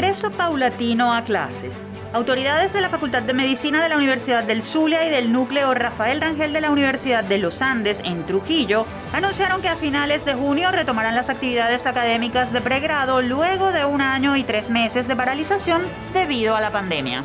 Regreso paulatino a clases. Autoridades de la Facultad de Medicina de la Universidad del Zulia y del núcleo Rafael Rangel de la Universidad de los Andes en Trujillo anunciaron que a finales de junio retomarán las actividades académicas de pregrado luego de un año y tres meses de paralización debido a la pandemia.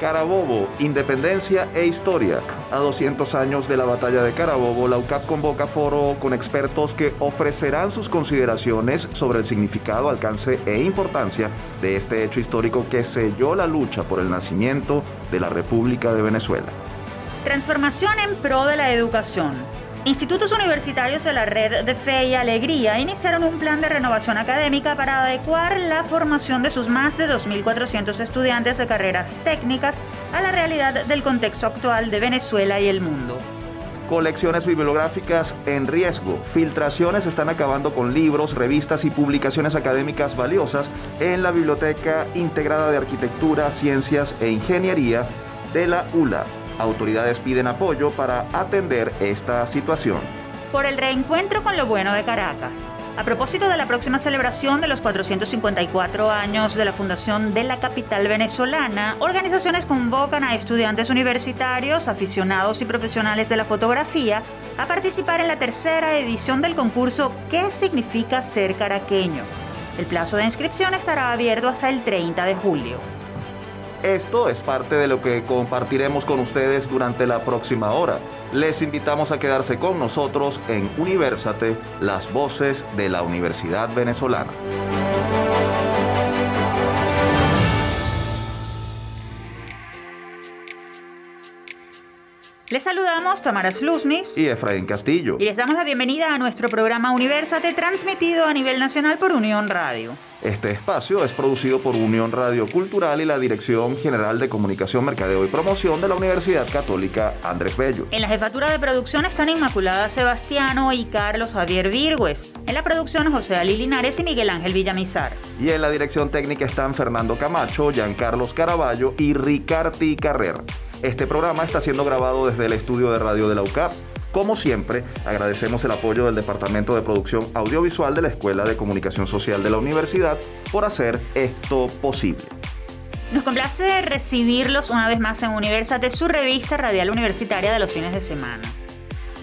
Carabobo, Independencia e Historia. A 200 años de la batalla de Carabobo, la UCAP convoca foro con expertos que ofrecerán sus consideraciones sobre el significado, alcance e importancia de este hecho histórico que selló la lucha por el nacimiento de la República de Venezuela. Transformación en pro de la educación. Institutos universitarios de la red de Fe y Alegría iniciaron un plan de renovación académica para adecuar la formación de sus más de 2.400 estudiantes de carreras técnicas a la realidad del contexto actual de Venezuela y el mundo. Colecciones bibliográficas en riesgo. Filtraciones están acabando con libros, revistas y publicaciones académicas valiosas en la Biblioteca Integrada de Arquitectura, Ciencias e Ingeniería de la ULA. Autoridades piden apoyo para atender esta situación. Por el reencuentro con lo bueno de Caracas. A propósito de la próxima celebración de los 454 años de la fundación de la capital venezolana, organizaciones convocan a estudiantes universitarios, aficionados y profesionales de la fotografía a participar en la tercera edición del concurso ¿Qué significa ser caraqueño? El plazo de inscripción estará abierto hasta el 30 de julio. Esto es parte de lo que compartiremos con ustedes durante la próxima hora. Les invitamos a quedarse con nosotros en Universate, las voces de la Universidad Venezolana. Les saludamos Tamara Slusnis y Efraín Castillo. Y les damos la bienvenida a nuestro programa Universate transmitido a nivel nacional por Unión Radio. Este espacio es producido por Unión Radio Cultural y la Dirección General de Comunicación, Mercadeo y Promoción de la Universidad Católica Andrés Bello. En la jefatura de producción están Inmaculada Sebastiano y Carlos Javier Virgües. En la producción José Ali Linares y Miguel Ángel Villamizar. Y en la dirección técnica están Fernando Camacho, Giancarlos Caraballo y Ricardi Carrer. Este programa está siendo grabado desde el estudio de radio de la UCAP. Como siempre, agradecemos el apoyo del Departamento de Producción Audiovisual de la Escuela de Comunicación Social de la Universidad por hacer esto posible. Nos complace recibirlos una vez más en Universate, su revista radial universitaria de los fines de semana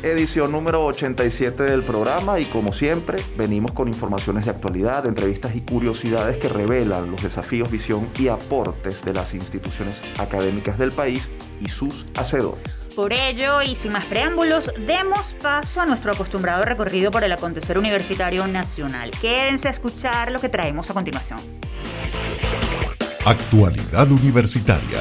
edición número 87 del programa y como siempre venimos con informaciones de actualidad, entrevistas y curiosidades que revelan los desafíos, visión y aportes de las instituciones académicas del país y sus hacedores. Por ello, y sin más preámbulos, demos paso a nuestro acostumbrado recorrido por el acontecer universitario nacional. Quédense a escuchar lo que traemos a continuación. Actualidad universitaria.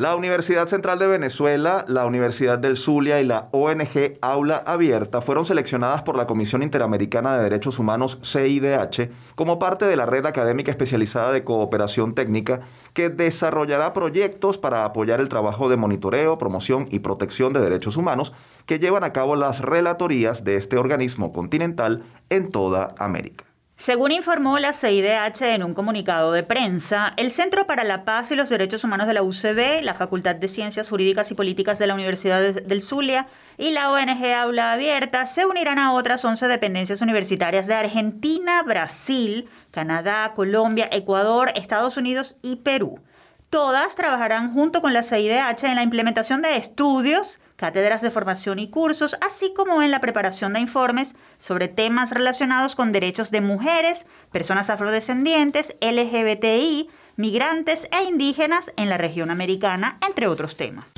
La Universidad Central de Venezuela, la Universidad del Zulia y la ONG Aula Abierta fueron seleccionadas por la Comisión Interamericana de Derechos Humanos CIDH como parte de la red académica especializada de cooperación técnica que desarrollará proyectos para apoyar el trabajo de monitoreo, promoción y protección de derechos humanos que llevan a cabo las relatorías de este organismo continental en toda América. Según informó la CIDH en un comunicado de prensa, el Centro para la Paz y los Derechos Humanos de la UCB, la Facultad de Ciencias Jurídicas y Políticas de la Universidad del Zulia y la ONG Aula Abierta se unirán a otras 11 dependencias universitarias de Argentina, Brasil, Canadá, Colombia, Ecuador, Estados Unidos y Perú. Todas trabajarán junto con la CIDH en la implementación de estudios cátedras de formación y cursos, así como en la preparación de informes sobre temas relacionados con derechos de mujeres, personas afrodescendientes, LGBTI, migrantes e indígenas en la región americana, entre otros temas.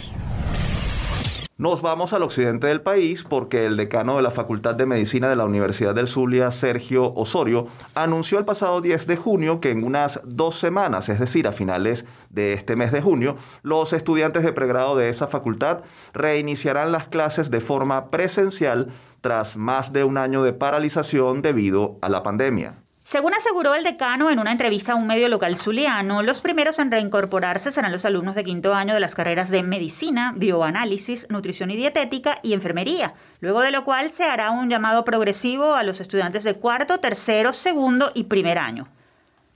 Nos vamos al occidente del país porque el decano de la Facultad de Medicina de la Universidad del Zulia, Sergio Osorio, anunció el pasado 10 de junio que en unas dos semanas, es decir, a finales de este mes de junio, los estudiantes de pregrado de esa facultad reiniciarán las clases de forma presencial tras más de un año de paralización debido a la pandemia. Según aseguró el decano en una entrevista a un medio local zuliano, los primeros en reincorporarse serán los alumnos de quinto año de las carreras de medicina, bioanálisis, nutrición y dietética y enfermería, luego de lo cual se hará un llamado progresivo a los estudiantes de cuarto, tercero, segundo y primer año.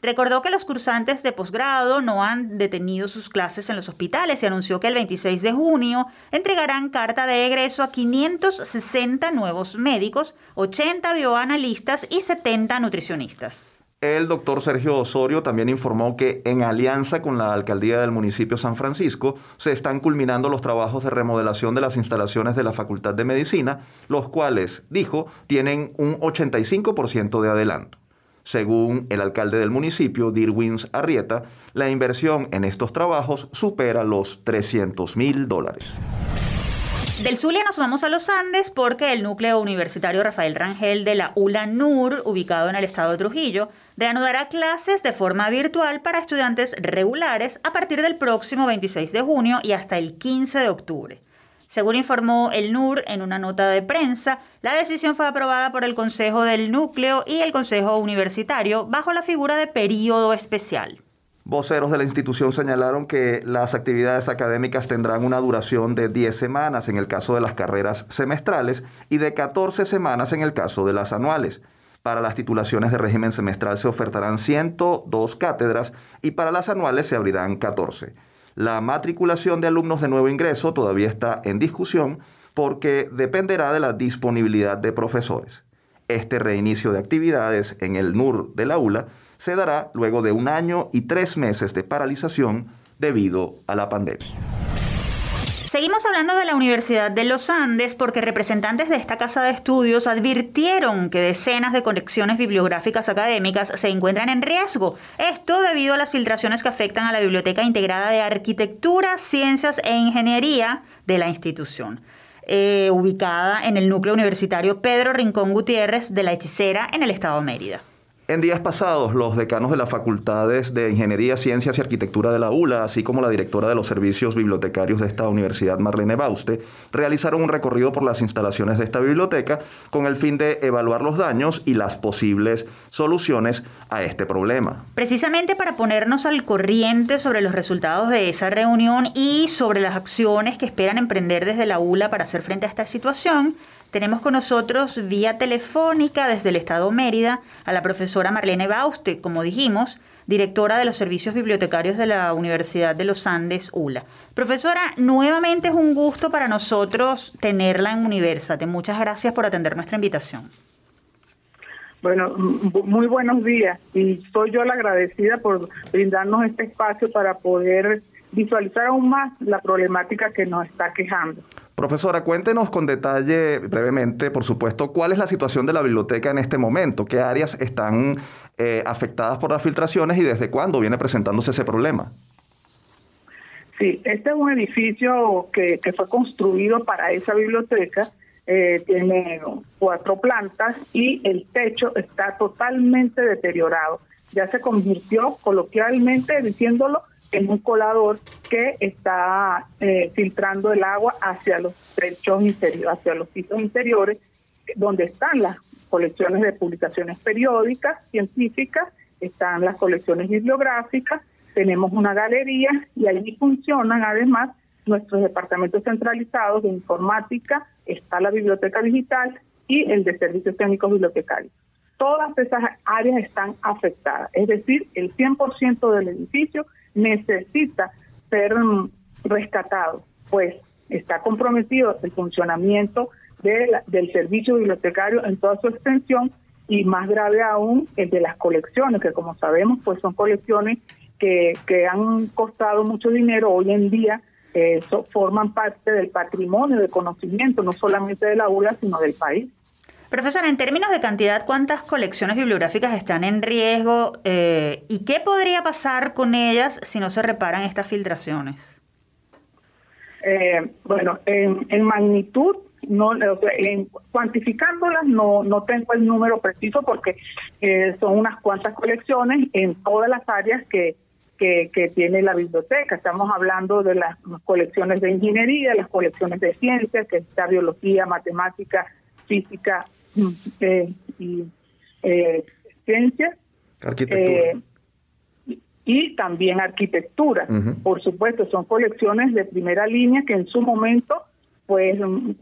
Recordó que los cursantes de posgrado no han detenido sus clases en los hospitales y anunció que el 26 de junio entregarán carta de egreso a 560 nuevos médicos, 80 bioanalistas y 70 nutricionistas. El doctor Sergio Osorio también informó que en alianza con la alcaldía del municipio San Francisco se están culminando los trabajos de remodelación de las instalaciones de la Facultad de Medicina, los cuales, dijo, tienen un 85% de adelanto. Según el alcalde del municipio, Dirwins Arrieta, la inversión en estos trabajos supera los 300 mil dólares. Del Zulia nos vamos a los Andes porque el núcleo universitario Rafael Rangel de la ULA NUR, ubicado en el estado de Trujillo, reanudará clases de forma virtual para estudiantes regulares a partir del próximo 26 de junio y hasta el 15 de octubre. Según informó el NUR en una nota de prensa, la decisión fue aprobada por el Consejo del Núcleo y el Consejo Universitario bajo la figura de periodo especial. Voceros de la institución señalaron que las actividades académicas tendrán una duración de 10 semanas en el caso de las carreras semestrales y de 14 semanas en el caso de las anuales. Para las titulaciones de régimen semestral se ofertarán 102 cátedras y para las anuales se abrirán 14. La matriculación de alumnos de nuevo ingreso todavía está en discusión porque dependerá de la disponibilidad de profesores. Este reinicio de actividades en el NUR de la ULA se dará luego de un año y tres meses de paralización debido a la pandemia. Seguimos hablando de la Universidad de los Andes porque representantes de esta casa de estudios advirtieron que decenas de conexiones bibliográficas académicas se encuentran en riesgo. Esto debido a las filtraciones que afectan a la Biblioteca Integrada de Arquitectura, Ciencias e Ingeniería de la institución. Eh, ubicada en el núcleo universitario Pedro Rincón Gutiérrez de la Hechicera en el estado Mérida. En días pasados, los decanos de las facultades de Ingeniería, Ciencias y Arquitectura de la ULA, así como la directora de los servicios bibliotecarios de esta universidad, Marlene Bauste, realizaron un recorrido por las instalaciones de esta biblioteca con el fin de evaluar los daños y las posibles soluciones a este problema. Precisamente para ponernos al corriente sobre los resultados de esa reunión y sobre las acciones que esperan emprender desde la ULA para hacer frente a esta situación, tenemos con nosotros vía telefónica desde el Estado Mérida a la profesora Marlene Bauste, como dijimos, directora de los servicios bibliotecarios de la Universidad de los Andes, ULA. Profesora, nuevamente es un gusto para nosotros tenerla en Universate. Muchas gracias por atender nuestra invitación. Bueno, muy buenos días y soy yo la agradecida por brindarnos este espacio para poder visualizar aún más la problemática que nos está quejando. Profesora, cuéntenos con detalle, brevemente, por supuesto, cuál es la situación de la biblioteca en este momento, qué áreas están eh, afectadas por las filtraciones y desde cuándo viene presentándose ese problema. Sí, este es un edificio que, fue construido para esa biblioteca, eh, tiene cuatro plantas y el techo está totalmente deteriorado. Ya se convirtió, coloquialmente diciéndolo, en un colador que está eh, filtrando el agua hacia los techos interiores, hacia los pisos interiores, donde están las colecciones de publicaciones periódicas, científicas, están las colecciones bibliográficas, tenemos una galería y allí funcionan además nuestros departamentos centralizados de informática, está la biblioteca digital y el de servicios técnicos bibliotecarios. Todas esas áreas están afectadas, es decir, el 100% del edificio necesita ser rescatado, pues está comprometido el funcionamiento del servicio bibliotecario en toda su extensión y más grave aún el de las colecciones, que como sabemos pues son colecciones que, que han costado mucho dinero hoy en día, eh, forman parte del patrimonio de conocimiento, no solamente de la ULA, sino del país. Profesora, en términos de cantidad, ¿cuántas colecciones bibliográficas están en riesgo eh, y qué podría pasar con ellas si no se reparan estas filtraciones? Eh, bueno, en, magnitud, no, en, cuantificándolas no, no tengo el número preciso porque eh, son unas cuantas colecciones en todas las áreas que, que, que, tiene la biblioteca. Estamos hablando de las colecciones de ingeniería, las colecciones de ciencias, que está biología, matemática, física eh, y eh, ciencias. Arquitectura. Eh, y también arquitectura. Por supuesto, son colecciones de primera línea que en su momento pues mm,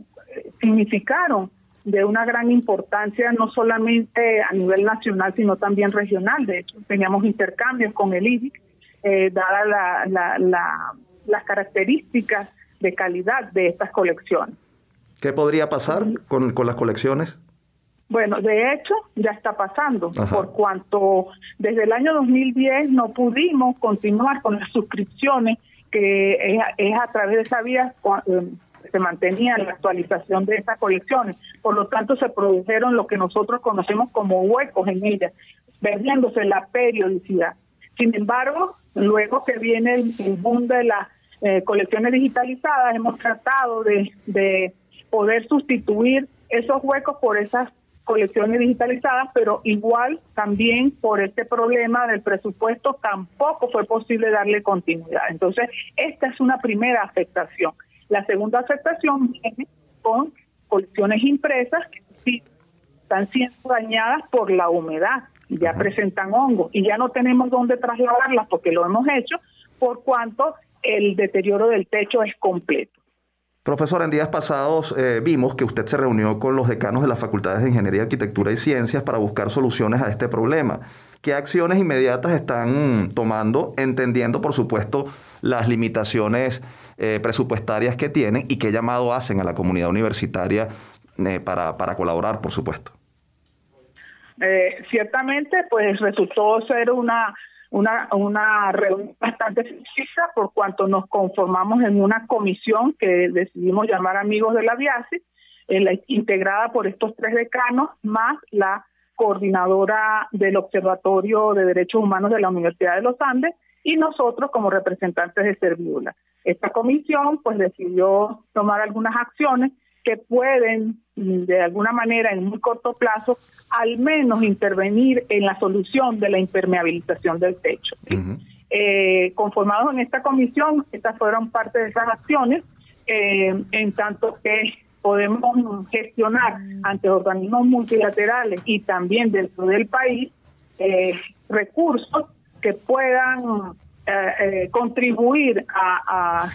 significaron de una gran importancia no solamente a nivel nacional sino también regional. De hecho, teníamos intercambios con el IDIC, eh, dadas las características de calidad de estas colecciones. ¿Qué podría pasar con, con las colecciones? Bueno, de hecho, ya está pasando, por cuanto desde el año 2010 no pudimos continuar con las suscripciones, que es, a través de esa vía eh, se mantenía la actualización de estas colecciones. Por lo tanto, se produjeron lo que nosotros conocemos como huecos en ellas, perdiéndose la periodicidad. Sin embargo, luego que viene el, boom de las eh, colecciones digitalizadas, hemos tratado de, de poder sustituir esos huecos por esas colecciones digitalizadas, pero igual también por este problema del presupuesto tampoco fue posible darle continuidad. Entonces, esta es una primera afectación. La segunda afectación viene con colecciones impresas que están siendo dañadas por la humedad, ya presentan hongos y ya no tenemos dónde trasladarlas porque lo hemos hecho, por cuanto el deterioro del techo es completo. Profesor, en días pasados eh, vimos que usted se reunió con los decanos de las facultades de Ingeniería, Arquitectura y Ciencias para buscar soluciones a este problema. ¿Qué acciones inmediatas están tomando, entendiendo, por supuesto, las limitaciones eh, presupuestarias que tienen y qué llamado hacen a la comunidad universitaria eh, para, para colaborar, por supuesto? ciertamente, pues resultó ser una una, una reunión bastante sencilla por cuanto nos conformamos en una comisión que decidimos llamar Amigos de la Viasi, eh, integrada por estos tres decanos, más la coordinadora del Observatorio de Derechos Humanos de la Universidad de los Andes y nosotros como representantes de Serviula. Esta comisión pues decidió tomar algunas acciones que pueden mm, de alguna manera en muy corto plazo al menos intervenir en la solución de la impermeabilización del techo. Eh, conformados en esta comisión, estas fueron parte de esas acciones, eh, en tanto que podemos gestionar ante organismos multilaterales y también dentro del país eh, recursos que puedan contribuir a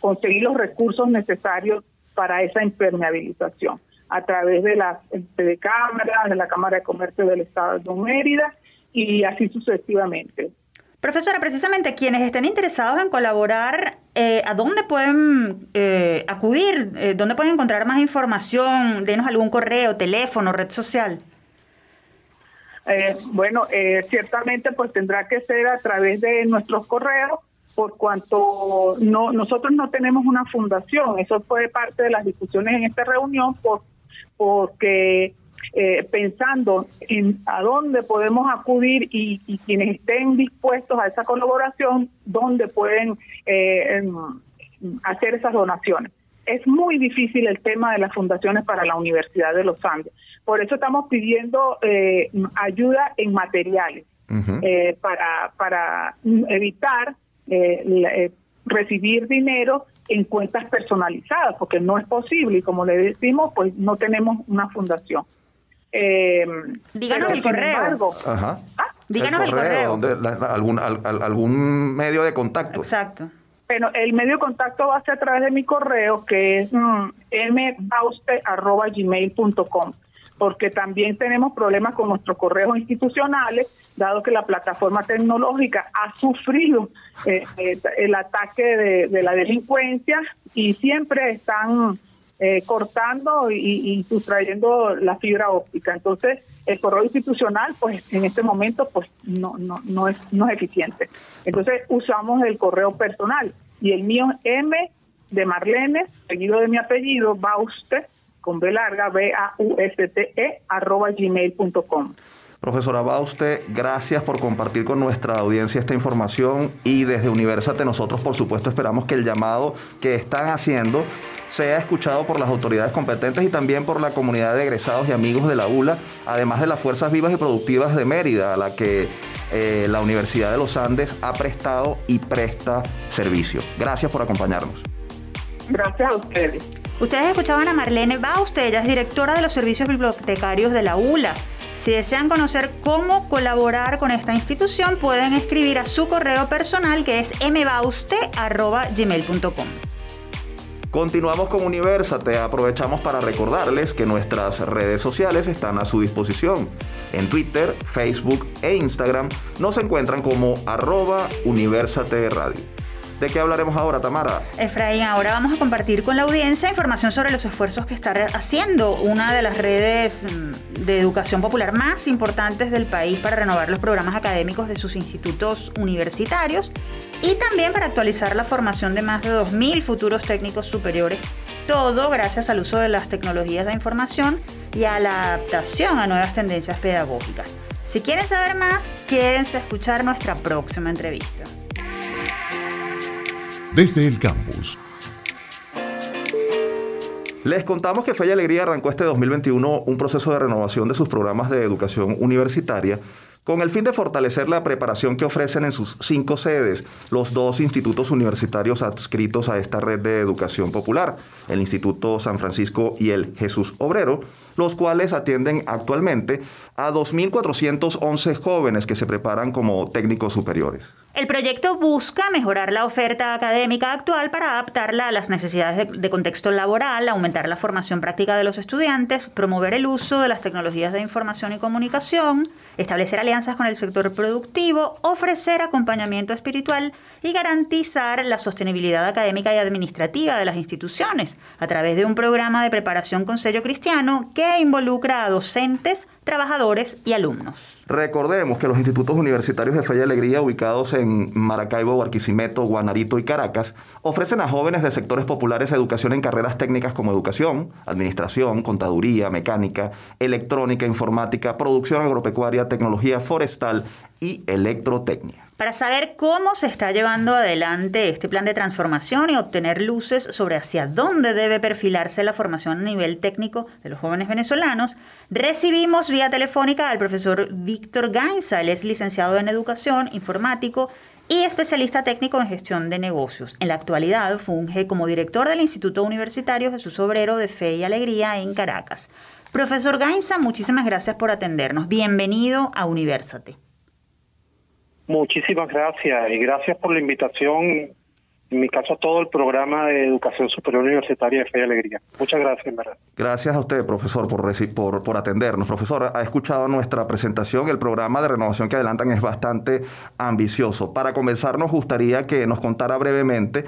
conseguir los recursos necesarios para esa impermeabilización a través de la de Cámara, de la Cámara de Comercio del Estado de Mérida y así sucesivamente. Profesora, precisamente quienes estén interesados en colaborar, eh, ¿a dónde pueden eh, acudir? Eh, ¿Dónde pueden encontrar más información? Denos algún correo, teléfono, red social. bueno, ciertamente pues tendrá que ser a través de nuestros correos por cuanto no nosotros no tenemos una fundación. Eso fue parte de las discusiones en esta reunión por, porque eh, pensando en a dónde podemos acudir y, quienes estén dispuestos a esa colaboración, dónde pueden eh, em, hacer esas donaciones. Es muy difícil el tema de las fundaciones para la Universidad de los Andes. Por eso estamos pidiendo eh, ayuda en materiales para, para evitar eh, eh, recibir dinero en cuentas personalizadas, porque no es posible y como le decimos, pues no tenemos una fundación. Eh, Díganos el correo. ¿Ah? Díganos el correo. algún, algún medio de contacto. Exacto. Bueno, el medio de contacto va a ser a través de mi correo, que es mm, mbauste.gmail.com porque también tenemos problemas con nuestros correos institucionales, dado que la plataforma tecnológica ha sufrido eh, eh, el ataque de, la delincuencia y siempre están eh, cortando y, sustrayendo la fibra óptica. Entonces, el correo institucional, pues en este momento, pues no, no, no, es, no es eficiente. Entonces, usamos el correo personal y el mío M de Marlene, seguido de mi apellido, Bauste, con B larga, B-A-U-S-T-E, arroba gmail.com. Profesora Bauste, gracias por compartir con nuestra audiencia esta información y desde Universate nosotros por supuesto esperamos que el llamado que están haciendo sea escuchado por las autoridades competentes y también por la comunidad de egresados y amigos de la ULA, además de las fuerzas vivas y productivas de Mérida, a la que eh, la Universidad de los Andes ha prestado y presta servicio. Gracias por acompañarnos. Gracias a ustedes. Ustedes escuchaban a Marlene Bauste, ella es directora de los servicios bibliotecarios de la ULA. Si desean conocer cómo colaborar con esta institución, pueden escribir a su correo personal que es mbauste.gmail.com. Continuamos con Universate. Aprovechamos para recordarles que nuestras redes sociales están a su disposición. En Twitter, Facebook e Instagram nos encuentran como arroba Universate Radio. ¿De qué hablaremos ahora, Tamara? Efraín, ahora vamos a compartir con la audiencia información sobre los esfuerzos que está haciendo una de las redes mm, de educación popular más importantes del país para renovar los programas académicos de sus institutos universitarios y también para actualizar la formación de más de 2.000 futuros técnicos superiores. Todo gracias al uso de las tecnologías de información y a la adaptación a nuevas tendencias pedagógicas. Si quieren saber más, quédense a escuchar nuestra próxima entrevista desde el campus. Les contamos que y Alegría arrancó este 2021 un proceso de renovación de sus programas de educación universitaria con el fin de fortalecer la preparación que ofrecen en sus cinco sedes los dos institutos universitarios adscritos a esta red de educación popular, el Instituto San Francisco y el Jesús Obrero, los cuales atienden actualmente a 2.411 jóvenes que se preparan como técnicos superiores. El proyecto busca mejorar la oferta académica actual para adaptarla a las necesidades de, contexto laboral, aumentar la formación práctica de los estudiantes, promover el uso de las tecnologías de información y comunicación, establecer alianzas con el sector productivo, ofrecer acompañamiento espiritual y garantizar la sostenibilidad académica y administrativa de las instituciones a través de un programa de preparación con sello cristiano involucra a docentes, trabajadores y alumnos. Recordemos que los institutos universitarios de Fe y Alegría ubicados en Maracaibo, Barquisimeto, Guanarito y Caracas ofrecen a jóvenes de sectores populares educación en carreras técnicas como educación, administración, contaduría, mecánica, electrónica, informática, producción agropecuaria, tecnología forestal y electrotecnia para saber cómo se está llevando adelante este plan de transformación y obtener luces sobre hacia dónde debe perfilarse la formación a nivel técnico de los jóvenes venezolanos, recibimos vía telefónica al profesor Víctor Gainza. Él es licenciado en Educación, informático y especialista técnico en gestión de negocios. En la actualidad funge como director del Instituto Universitario Jesús Obrero de Fe y Alegría en Caracas. Profesor Gainza, muchísimas gracias por atendernos. Bienvenido a Universate. Muchísimas gracias y gracias por la invitación, en mi caso a todo el programa de Educación Superior Universitaria de Fe y Alegría. Muchas gracias, verdad. Gracias a usted, profesor, por, por, por atendernos. Profesor, ha escuchado nuestra presentación, el programa de renovación que adelantan es bastante ambicioso. Para comenzar, nos gustaría que nos contara brevemente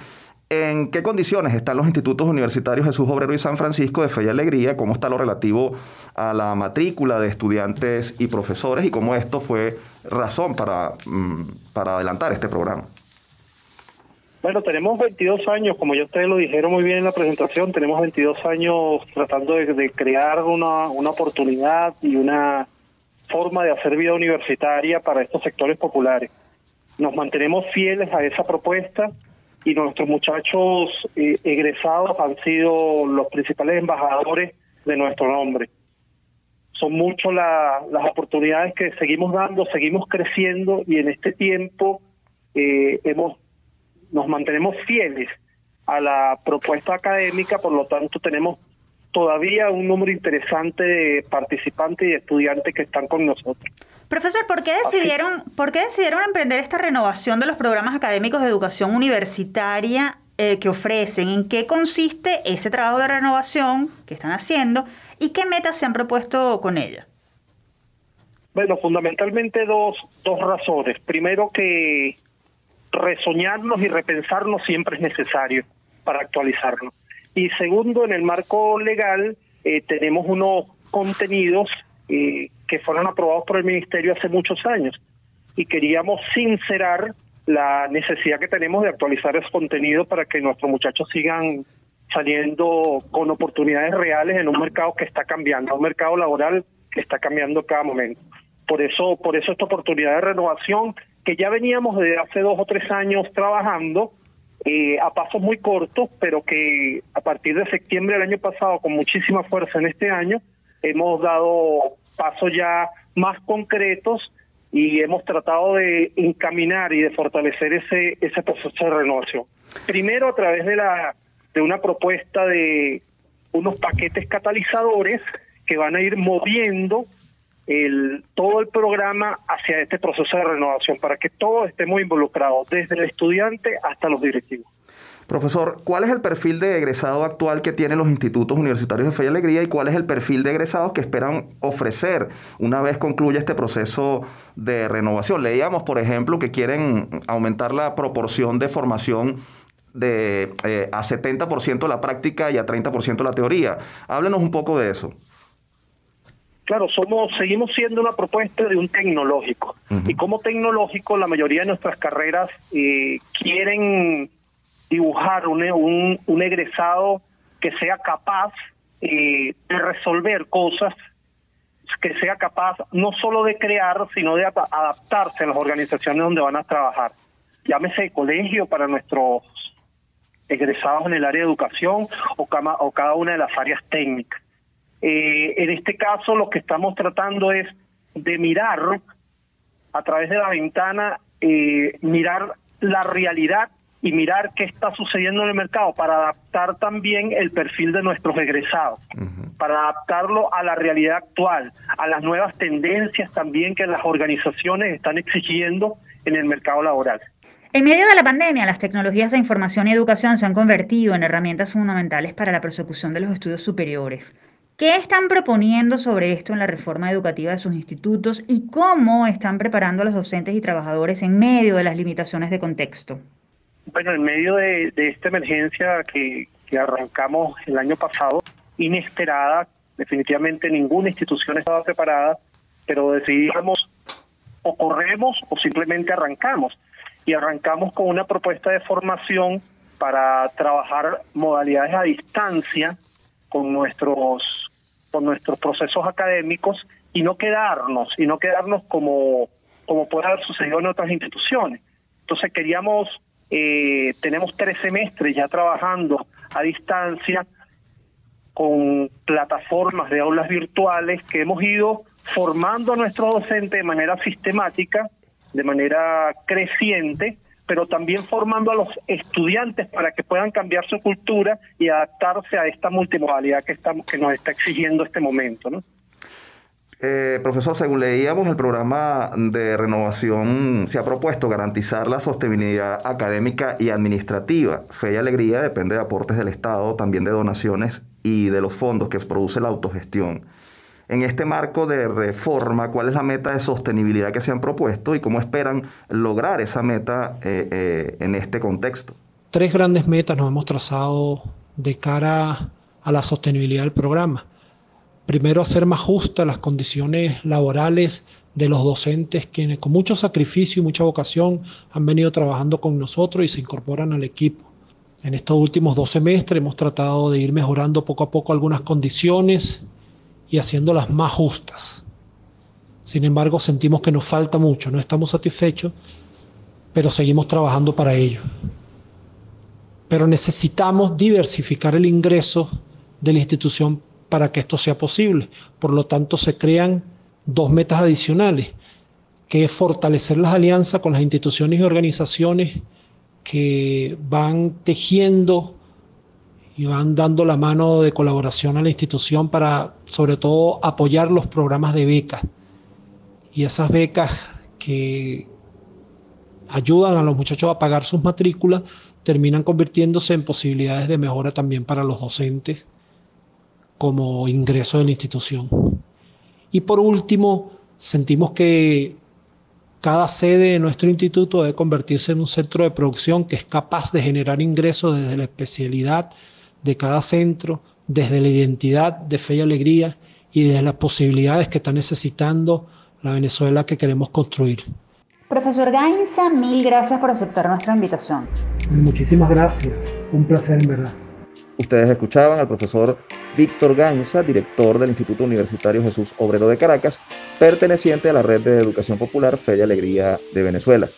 ¿En qué condiciones están los institutos universitarios Jesús Obrero y San Francisco de Fe y Alegría? ¿Cómo está lo relativo a la matrícula de estudiantes y profesores? ¿Y cómo esto fue razón para, mm, para adelantar este programa? Bueno, tenemos 22 años, como ya ustedes lo dijeron muy bien en la presentación, tenemos 22 años tratando de, crear una, una oportunidad y una forma de hacer vida universitaria para estos sectores populares. Nos mantenemos fieles a esa propuesta y nuestros muchachos eh, egresados han sido los principales embajadores de nuestro nombre. Son muchas las oportunidades que seguimos dando, seguimos creciendo y en este tiempo eh, hemos nos mantenemos fieles a la propuesta académica, por lo tanto tenemos todavía un número interesante de participantes y estudiantes que están con nosotros. Profesor, ¿por qué decidieron, ¿por qué decidieron emprender esta renovación de los programas académicos de educación universitaria eh, que ofrecen? ¿En qué consiste ese trabajo de renovación que están haciendo y qué metas se han propuesto con ella? Bueno, fundamentalmente dos, dos razones. Primero que resoñarnos y repensarnos siempre es necesario para actualizarnos. Y segundo, en el marco legal eh, tenemos unos contenidos eh, que fueron aprobados por el Ministerio hace muchos años y queríamos sincerar la necesidad que tenemos de actualizar ese contenido para que nuestros muchachos sigan saliendo con oportunidades reales en un mercado que está cambiando, un mercado laboral que está cambiando cada momento. Por eso, por eso esta oportunidad de renovación que ya veníamos desde hace dos o tres años trabajando eh, a pasos muy cortos, pero que a partir de septiembre del año pasado, con muchísima fuerza en este año, hemos dado pasos ya más concretos y hemos tratado de encaminar y de fortalecer ese ese proceso de renovación. Primero a través de la de una propuesta de unos paquetes catalizadores que van a ir moviendo el, todo el programa hacia este proceso de renovación para que todos estemos involucrados, desde el estudiante hasta los directivos. Profesor, ¿cuál es el perfil de egresado actual que tienen los institutos universitarios de Fe y Alegría y cuál es el perfil de egresados que esperan ofrecer una vez concluya este proceso de renovación? Leíamos, por ejemplo, que quieren aumentar la proporción de formación de eh, a 70% la práctica y a 30% la teoría. Háblenos un poco de eso. Claro, somos, seguimos siendo una propuesta de un tecnológico. Y como tecnológico, la mayoría de nuestras carreras eh, quieren dibujar un, un, egresado que sea capaz eh, de resolver cosas, que sea capaz no solo de crear, sino de adaptarse a las organizaciones donde van a trabajar. Llámese colegio para nuestros egresados en el área de educación o, o cada una de las áreas técnicas. Eh, en este caso lo que estamos tratando es de mirar a través de la ventana, eh, mirar la realidad y mirar qué está sucediendo en el mercado para adaptar también el perfil de nuestros egresados, para adaptarlo a la realidad actual, a las nuevas tendencias también que las organizaciones están exigiendo en el mercado laboral. En medio de la pandemia, las tecnologías de información y educación se han convertido en herramientas fundamentales para la persecución de los estudios superiores. ¿Qué están proponiendo sobre esto en la reforma educativa de sus institutos y cómo están preparando a los docentes y trabajadores en medio de las limitaciones de contexto? Bueno, en medio de, esta emergencia que, arrancamos el año pasado, inesperada, definitivamente ninguna institución estaba preparada, pero decidimos o corremos o simplemente arrancamos. Y arrancamos con una propuesta de formación para trabajar modalidades a distancia con nuestros con nuestros procesos académicos y no quedarnos y no quedarnos como como puede haber sucedido en otras instituciones. Entonces queríamos eh, tenemos tres semestres ya trabajando a distancia con plataformas de aulas virtuales que hemos ido formando a nuestros docentes de manera sistemática, de manera creciente, pero también formando a los estudiantes para que puedan cambiar su cultura y adaptarse a esta multimodalidad que, estamos, que nos está exigiendo este momento. ¿no? Eh, profesor, según leíamos, el programa de renovación se ha propuesto garantizar la sostenibilidad académica y administrativa. Fe y alegría depende de aportes del Estado, también de donaciones y de los fondos que produce la autogestión. En este marco de reforma, ¿cuál es la meta de sostenibilidad que se han propuesto y cómo esperan lograr esa meta eh, eh, en este contexto? Tres grandes metas nos hemos trazado de cara a la sostenibilidad del programa. Primero, hacer más justas las condiciones laborales de los docentes quienes con mucho sacrificio y mucha vocación han venido trabajando con nosotros y se incorporan al equipo. En estos últimos dos semestres hemos tratado de ir mejorando poco a poco algunas condiciones y haciéndolas más justas. Sin embargo, sentimos que nos falta mucho, no estamos satisfechos, pero seguimos trabajando para ello. Pero necesitamos diversificar el ingreso de la institución para que esto sea posible. Por lo tanto, se crean dos metas adicionales, que es fortalecer las alianzas con las instituciones y organizaciones que van tejiendo y van dando la mano de colaboración a la institución para, sobre todo, apoyar los programas de becas. Y esas becas que ayudan a los muchachos a pagar sus matrículas terminan convirtiéndose en posibilidades de mejora también para los docentes como ingreso de la institución. Y por último, sentimos que cada sede de nuestro instituto debe convertirse en un centro de producción que es capaz de generar ingresos desde la especialidad de cada centro, desde la identidad de fe y alegría y desde las posibilidades que está necesitando la Venezuela que queremos construir. Profesor Gainza, mil gracias por aceptar nuestra invitación. Muchísimas gracias, un placer en verdad. Ustedes escuchaban al profesor Víctor Gainza, director del Instituto Universitario Jesús Obrero de Caracas, perteneciente a la Red de Educación Popular Fe y Alegría de Venezuela.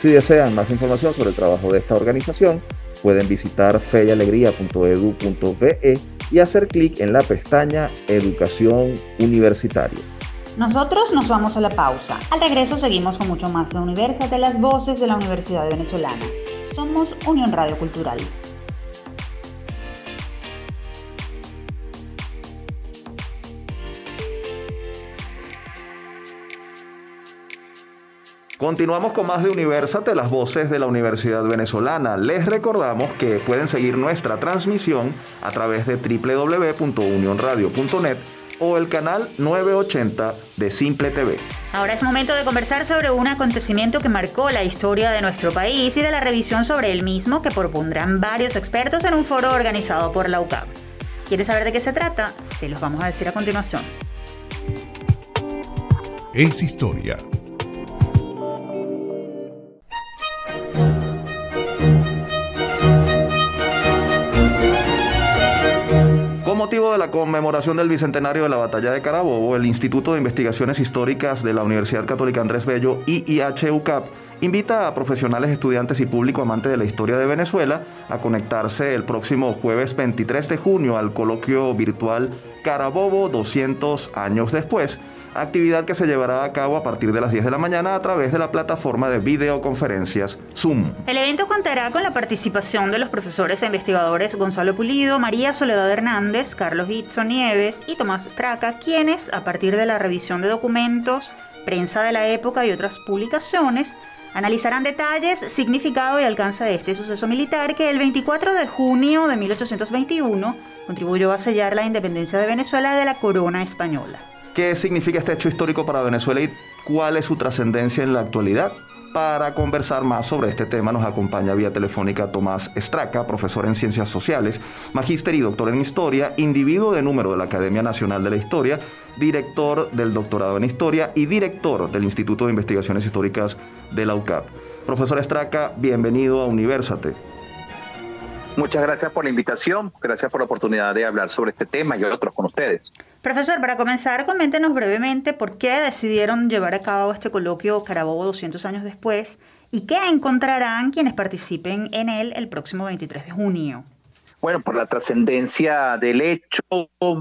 Si desean más información sobre el trabajo de esta organización, Pueden visitar feyalegría.edu.be y hacer clic en la pestaña Educación Universitaria. Nosotros nos vamos a la pausa. Al regreso seguimos con mucho más de Universa de las voces de la Universidad Venezolana. Somos Unión Radio Cultural. Continuamos con más de Universate, las voces de la Universidad Venezolana. Les recordamos que pueden seguir nuestra transmisión a través de www.unionradio.net o el canal 980 de Simple TV. Ahora es momento de conversar sobre un acontecimiento que marcó la historia de nuestro país y de la revisión sobre el mismo que propondrán varios expertos en un foro organizado por la UCAP. ¿Quieres saber de qué se trata? Se los vamos a decir a continuación. Es historia de la conmemoración del bicentenario de la batalla de Carabobo, el Instituto de Investigaciones Históricas de la Universidad Católica Andrés Bello, IIHUCAP, invita a profesionales, estudiantes y público amante de la historia de Venezuela a conectarse el próximo jueves 23 de junio al coloquio virtual Carabobo 200 años después, actividad que se llevará a cabo a partir de las 10 de la mañana a través de la plataforma de videoconferencias Zoom. El evento contará con la participación de los profesores e investigadores Gonzalo Pulido, María Soledad Hernández, Carlos Hitson Nieves y Tomás Straca, quienes, a partir de la revisión de documentos, prensa de la época y otras publicaciones, analizarán detalles, significado y alcance de este suceso militar que el 24 de junio de 1821 contribuyó a sellar la independencia de Venezuela de la corona española. ¿Qué significa este hecho histórico para Venezuela y cuál es su trascendencia en la actualidad? Para conversar más sobre este tema nos acompaña vía telefónica Tomás Estraca, profesor en Ciencias Sociales, magíster y doctor en Historia, individuo de número de la Academia Nacional de la Historia, director del doctorado en Historia y director del Instituto de Investigaciones Históricas de la UCAP. Profesor Estraca, bienvenido a Universate. Muchas gracias por la invitación, gracias por la oportunidad de hablar sobre este tema y otros con ustedes. Profesor, para comenzar, coméntenos brevemente por qué decidieron llevar a cabo este coloquio Carabobo 200 años después y qué encontrarán quienes participen en él el próximo 23 de junio. Bueno, por la trascendencia del hecho,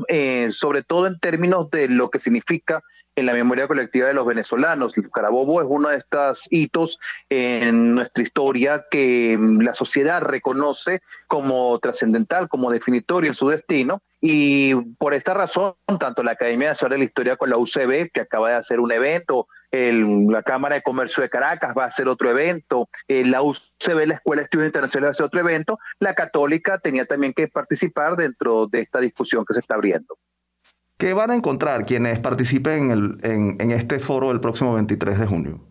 eh, sobre todo en términos de lo que significa en la memoria colectiva de los venezolanos. El Carabobo es uno de estos hitos en nuestra historia que la sociedad reconoce como trascendental, como definitorio en su destino. Y por esta razón, tanto la Academia Nacional de la Historia con la UCB, que acaba de hacer un evento, la Cámara de Comercio de Caracas va a hacer otro evento, la UCB, la Escuela de Estudios Internacionales, va a hacer otro evento, la Católica tenía también que participar dentro de esta discusión que se está abriendo. ¿Qué van a encontrar quienes participen en, este foro el próximo 23 de junio?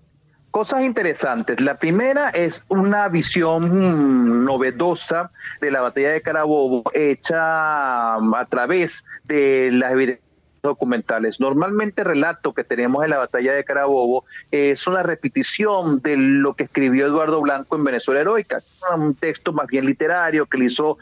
Cosas interesantes. La primera es una visión novedosa de la batalla de Carabobo hecha a través de las evidencias documentales. Normalmente el relato que tenemos en la batalla de Carabobo es una repetición de lo que escribió Eduardo Blanco en Venezuela Heroica, un texto más bien literario que le hizo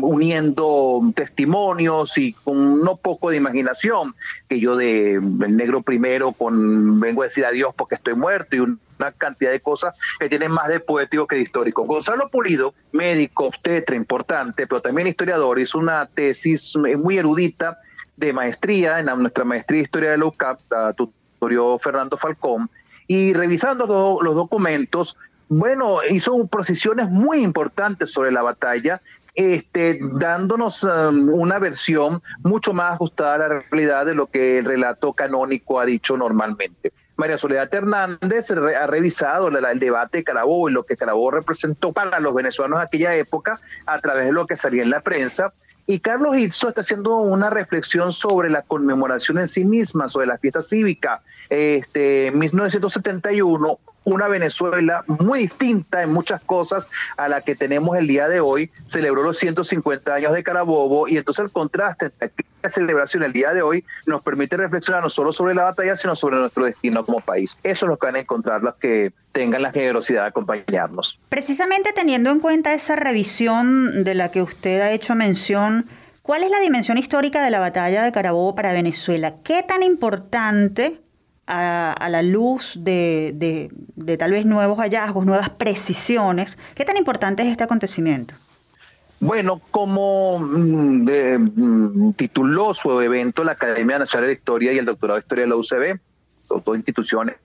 uniendo testimonios y con no poco de imaginación, que yo de El Negro Primero con Vengo a decir adiós porque estoy muerto y una cantidad de cosas que tienen más de poético que de histórico. Gonzalo Pulido, médico, obstetra importante, pero también historiador, hizo una tesis muy erudita de maestría, en nuestra maestría de Historia de la UCAP, tutorió Fernando Falcón, y revisando los documentos, bueno, hizo precisiones muy importantes sobre la batalla, este, dándonos um, una versión mucho más ajustada a la realidad de lo que el relato canónico ha dicho normalmente. María Soledad Hernández ha revisado el debate de Carabobo y lo que Carabobo representó para los venezolanos de aquella época a través de lo que salía en la prensa y Carlos Itzo está haciendo una reflexión sobre la conmemoración en sí misma, sobre la fiesta cívica. Este, 1971, una Venezuela muy distinta en muchas cosas a la que tenemos el día de hoy, celebró los 150 años de Carabobo y entonces el contraste entre la celebración el día de hoy nos permite reflexionar no solo sobre la batalla, sino sobre nuestro destino como país. Eso es lo que van a encontrar los que tengan la generosidad de acompañarnos. Precisamente teniendo en cuenta esa revisión de la que usted ha hecho mención, ¿cuál es la dimensión histórica de la batalla de Carabobo para Venezuela? ¿Qué tan importante a, la luz de, de tal vez nuevos hallazgos, nuevas precisiones, qué tan importante es este acontecimiento? Bueno, como mm, mm, tituló su evento la Academia Nacional de Historia y el Doctorado de Historia de la UCB, dos instituciones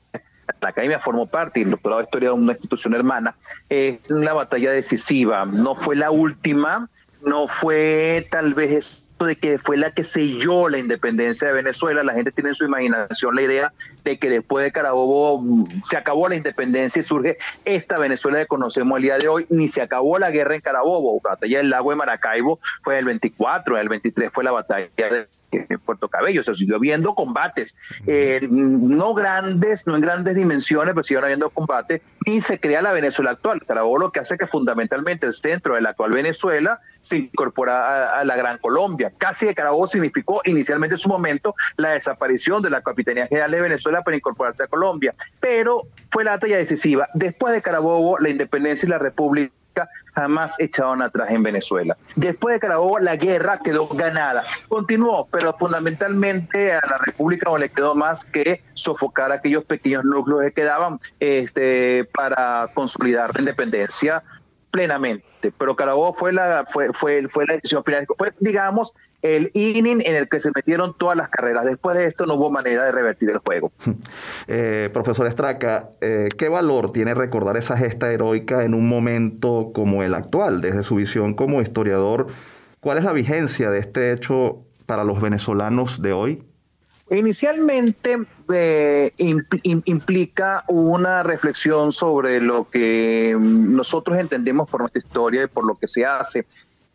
la academia formó parte y el doctorado de historia de una institución hermana, es una batalla decisiva. No fue la última, no fue tal vez de que fue la que selló la independencia de Venezuela. La gente tiene en su imaginación la idea de que después de Carabobo mm, se acabó la independencia y surge esta Venezuela que conocemos el día de hoy. Ni se acabó la guerra en Carabobo. La batalla del lago de Maracaibo fue el 24, el 23 fue la batalla de en Puerto Cabello, se siguió viendo combates, eh, no grandes, no en grandes dimensiones, pero siguieron habiendo combates, y se crea la Venezuela actual. Carabobo lo que hace que fundamentalmente el centro de la actual Venezuela se incorpora a, la Gran Colombia. Casi de Carabobo significó inicialmente en su momento la desaparición de la Capitanía General de Venezuela para incorporarse a Colombia, pero fue la batalla decisiva. Después de Carabobo, la independencia y la república jamás echaron atrás en Venezuela. Después de Carabobo, la guerra quedó ganada. Continuó, pero fundamentalmente a la República no le quedó más que sofocar aquellos pequeños núcleos que quedaban este, para consolidar la independencia plenamente. Pero Carabobo fue la, fue, fue, fue la decisión final. Fue, digamos, el inning en el que se metieron todas las carreras. Después de esto no hubo manera de revertir el juego. Eh, profesor Estraca, eh, ¿qué valor tiene recordar esa gesta heroica en un momento como el actual? Desde su visión como historiador, ¿cuál es la vigencia de este hecho para los venezolanos de hoy? Inicialmente eh, implica una reflexión sobre lo que nosotros entendemos por nuestra historia y por lo que se hace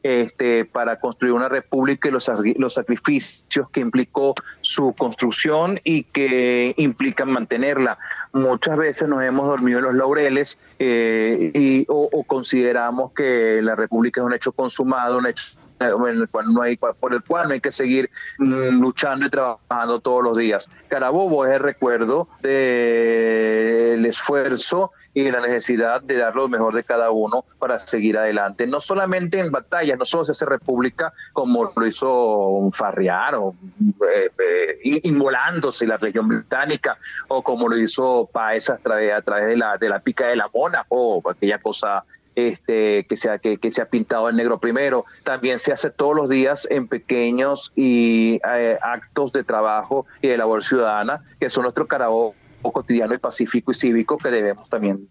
este, para construir una república y los, los sacrificios que implicó su construcción y que implican mantenerla. Muchas veces nos hemos dormido en los laureles eh, y, o, consideramos que la república es un hecho consumado, un hecho el cual no hay, por el cual no hay que seguir mm, luchando y trabajando todos los días. Carabobo es el recuerdo del esfuerzo y de la necesidad de dar lo mejor de cada uno para seguir adelante. No solamente en batallas, no solo se hace república como lo hizo Farriar o eh, eh, inmolándose la región británica o como lo hizo Paez a través, a través de, la, de la pica de la mona o aquella cosa este, que, se ha, que, se ha pintado en negro primero. También se hace todos los días en pequeños y eh, actos de trabajo y de labor ciudadana, que son nuestro carabobo cotidiano y pacífico y cívico que debemos también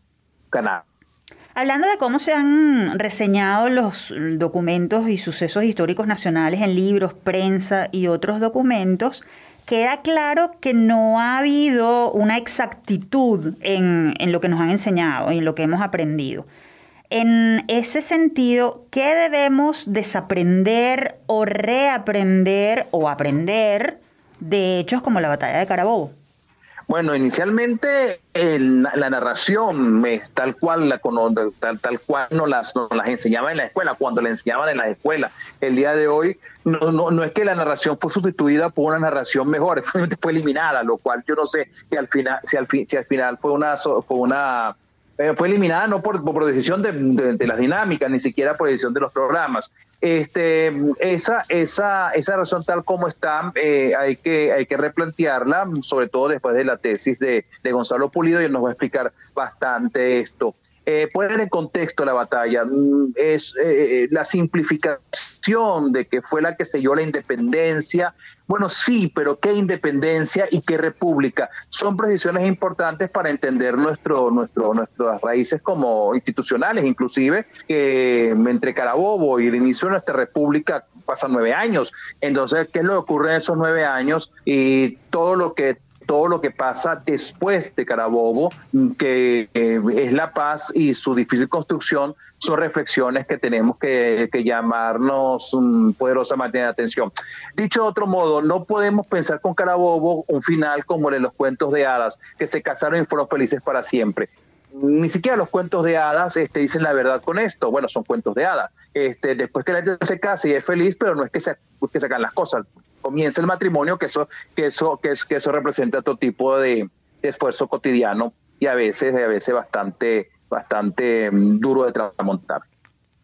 ganar. Hablando de cómo se han reseñado los documentos y sucesos históricos nacionales en libros, prensa y otros documentos, queda claro que no ha habido una exactitud en, en lo que nos han enseñado y en lo que hemos aprendido. En ese sentido, ¿qué debemos desaprender o reaprender o aprender de hechos como la batalla de Carabobo? Bueno, inicialmente la narración tal cual la tal, tal cual nos las, las enseñaban en la escuela, cuando la enseñaban en la escuela. El día de hoy no, no, no es que la narración fue sustituida por una narración mejor, fue eliminada, lo cual yo no sé si al final, si al, si al final fue una fue una fue eliminada no por, por decisión de, las dinámicas, ni siquiera por decisión de los programas. Este, esa, esa, esa razón tal como está, eh, hay, que, hay que replantearla, sobre todo después de la tesis de, de Gonzalo Pulido, y él nos va a explicar bastante esto. Eh, poner en contexto la batalla, mm, es eh, la simplificación de que fue la que selló la independencia, bueno, sí, pero ¿qué independencia y qué república? Son precisiones importantes para entender nuestro, nuestro, nuestras raíces como institucionales, inclusive que entre Carabobo y el inicio nuestra república pasan nueve años. Entonces, ¿qué es lo que ocurre en esos nueve años? Y todo lo que todo lo que pasa después de Carabobo, que es la paz y su difícil construcción, son reflexiones que tenemos que, llamarnos um, poderosamente de atención. Dicho de otro modo, no podemos pensar con Carabobo un final como de los cuentos de hadas, que se casaron y fueron felices para siempre ni siquiera los cuentos de hadas este, dicen la verdad con esto. Bueno, son cuentos de hadas. Este, después que la gente se casa y es feliz, pero no es que se, que sacan las cosas comienza el matrimonio, que eso, que eso, que, eso representa todo tipo de, esfuerzo cotidiano y a veces, a veces bastante, bastante mm, duro de tramontar.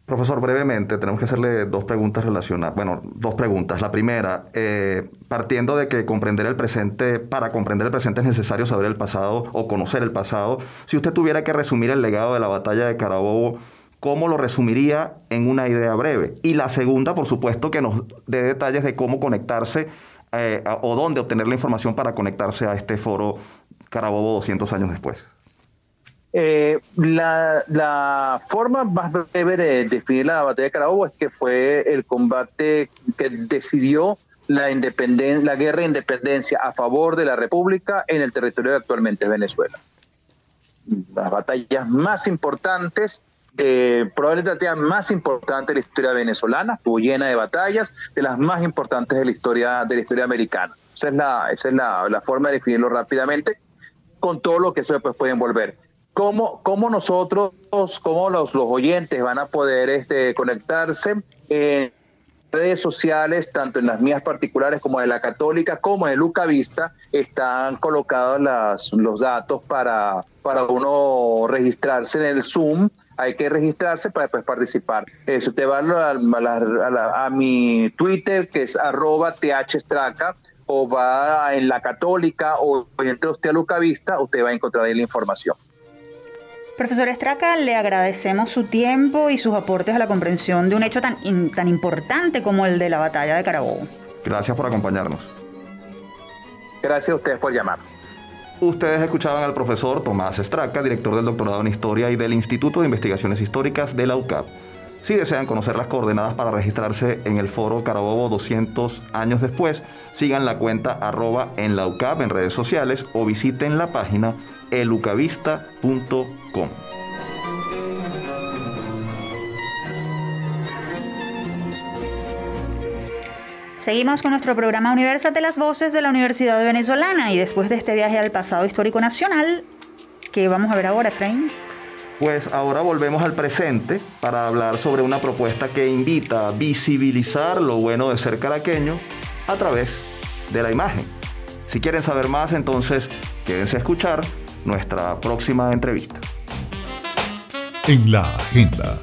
Profesor, brevemente, tenemos que hacerle dos preguntas relacionadas. Bueno, dos preguntas. La primera, eh, partiendo de que comprender el presente, para comprender el presente es necesario saber el pasado o conocer el pasado. Si usted tuviera que resumir el legado de la batalla de Carabobo, ¿cómo lo resumiría en una idea breve? Y la segunda, por supuesto, que nos dé detalles de cómo conectarse eh, o dónde obtener la información para conectarse a este foro Carabobo 200 años después. Eh, la, forma más breve de definir la batalla de Carabobo es que fue el combate que decidió la, independencia, la guerra de independencia a favor de la República en el territorio de actualmente Venezuela. Las batallas más importantes, eh, probablemente la más importante de la historia venezolana, estuvo llena de batallas, de las más importantes de la historia, de la historia americana. Esa es la, esa es la, la forma de definirlo rápidamente, con todo lo que eso después puede envolver. ¿Cómo, cómo nosotros, cómo los, los oyentes van a poder este, conectarse? en redes sociales, tanto en las mías particulares como de la católica, como en Luca Vista, están colocados las, los datos para, para uno registrarse en el Zoom. Hay que registrarse para después participar. Eh, si usted va a, a, mi Twitter, que es arroba thstraca, o va en la católica o entre usted a Luca Vista, usted va a encontrar ahí la información. Profesor Estraca, le agradecemos su tiempo y sus aportes a la comprensión de un hecho tan, tan importante como el de la batalla de Carabobo. Gracias por acompañarnos. Gracias a ustedes por llamar. Ustedes escuchaban al profesor Tomás Estraca, director del doctorado en Historia y del Instituto de Investigaciones Históricas de la UCAP. Si desean conocer las coordenadas para registrarse en el foro Carabobo 200 años después, sigan la cuenta arroba en la UCAP en redes sociales o visiten la página elucavista.com. Seguimos con nuestro programa Universal de las Voces de la Universidad Venezolana y después de este viaje al pasado histórico nacional, ¿qué vamos a ver ahora, Efraín? Pues ahora volvemos al presente para hablar sobre una propuesta que invita a visibilizar lo bueno de ser caraqueño a través de la imagen. Si quieren saber más, entonces quédense a escuchar nuestra próxima entrevista. En la agenda.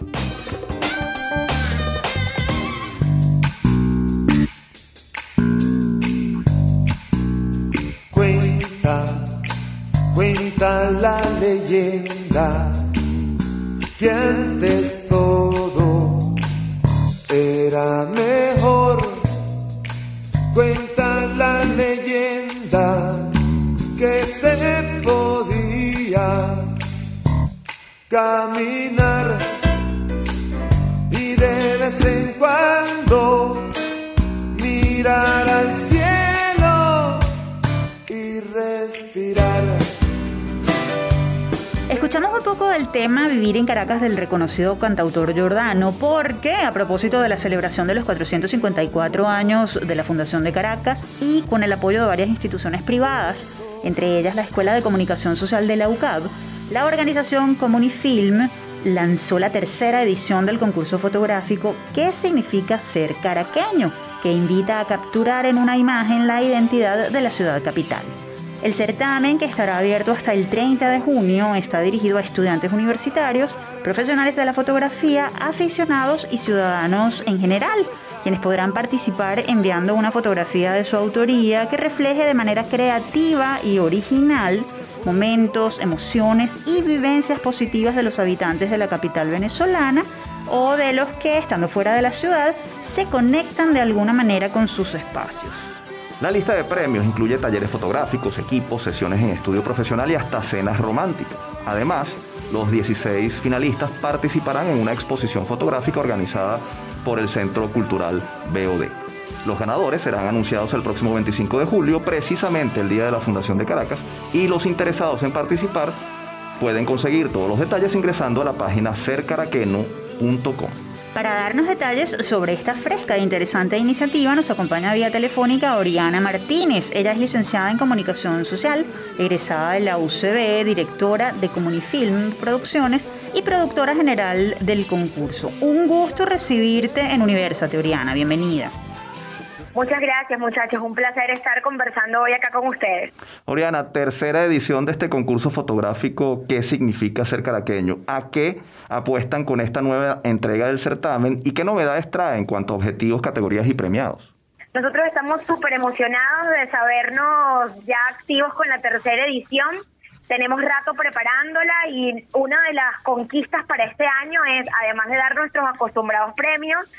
Cuenta, cuenta la leyenda que antes todo era mejor. Cuenta la leyenda que se caminar y de vez en cuando mirar al cielo y respirar. Escuchamos un poco del tema Vivir en Caracas del reconocido cantautor Jordano, porque a propósito de la celebración de los 454 años de la Fundación de Caracas y con el apoyo de varias instituciones privadas, entre ellas la Escuela de Comunicación Social de la UCAB, la organización Comunifilm lanzó la tercera edición del concurso fotográfico ¿Qué significa ser caraqueño?, que invita a capturar en una imagen la identidad de la ciudad capital. El certamen, que estará abierto hasta el 30 de junio, está dirigido a estudiantes universitarios, profesionales de la fotografía, aficionados y ciudadanos en general, quienes podrán participar enviando una fotografía de su autoría que refleje de manera creativa y original momentos, emociones y vivencias positivas de los habitantes de la capital venezolana o de los que, estando fuera de la ciudad, se conectan de alguna manera con sus espacios. La lista de premios incluye talleres fotográficos, equipos, sesiones en estudio profesional y hasta cenas románticas. Además, los 16 finalistas participarán en una exposición fotográfica organizada por el Centro Cultural BOD. Los ganadores serán anunciados el próximo 25 de julio, precisamente el día de la Fundación de Caracas, y los interesados en participar pueden conseguir todos los detalles ingresando a la página cercaraqueno.com. Para darnos detalles sobre esta fresca e interesante iniciativa nos acompaña vía telefónica Oriana Martínez. Ella es licenciada en Comunicación Social, egresada de la UCB, directora de Comunifilm Producciones y productora general del concurso. Un gusto recibirte en Universate, Oriana. Bienvenida. Muchas gracias muchachos, un placer estar conversando hoy acá con ustedes. Oriana, tercera edición de este concurso fotográfico, ¿qué significa ser caraqueño? ¿A qué apuestan con esta nueva entrega del certamen y qué novedades trae en cuanto a objetivos, categorías y premiados? Nosotros estamos súper emocionados de sabernos ya activos con la tercera edición tenemos rato preparándola y una de las conquistas para este año es, además de dar nuestros acostumbrados premios,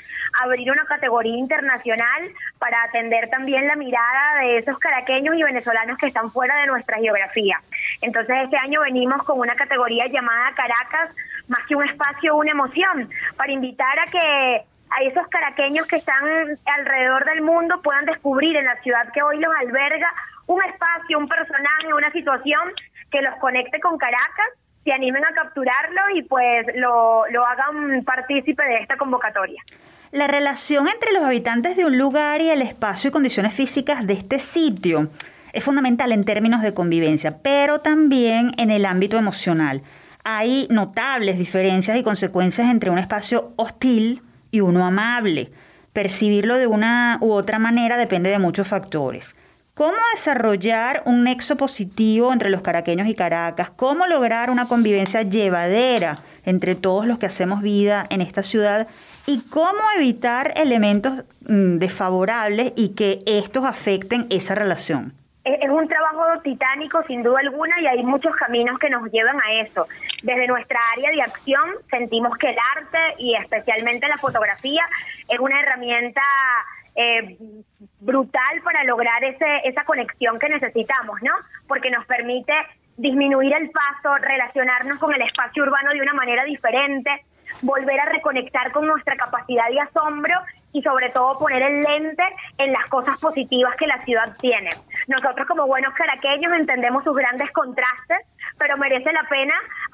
abrir una categoría internacional para atender también la mirada de esos caraqueños y venezolanos que están fuera de nuestra geografía. Entonces este año venimos con una categoría llamada Caracas, más que un espacio, una emoción, para invitar a que a esos caraqueños que están alrededor del mundo puedan descubrir en la ciudad que hoy los alberga un espacio, un personaje, una situación que los conecte con Caracas, se animen a capturarlo y pues lo, lo hagan partícipe de esta convocatoria. La relación entre los habitantes de un lugar y el espacio y condiciones físicas de este sitio es fundamental en términos de convivencia, pero también en el ámbito emocional. Hay notables diferencias y consecuencias entre un espacio hostil y uno amable. Percibirlo de una u otra manera depende de muchos factores. ¿Cómo desarrollar un nexo positivo entre los caraqueños y Caracas? ¿Cómo lograr una convivencia llevadera entre todos los que hacemos vida en esta ciudad? ¿Y cómo evitar elementos mm, desfavorables y que estos afecten esa relación? es un trabajo titánico sin duda alguna y hay muchos caminos que nos llevan a eso. Desde nuestra área de acción sentimos que el arte y especialmente la fotografía es una herramienta eh, brutal para lograr ese, esa conexión que necesitamos, ¿no? Porque nos permite disminuir el paso, relacionarnos con el espacio urbano de una manera diferente, volver a reconectar con nuestra capacidad de asombro y sobre todo poner el lente en las cosas positivas que la ciudad tiene. Nosotros como buenos caraqueños entendemos sus grandes contrastes, pero merece la pena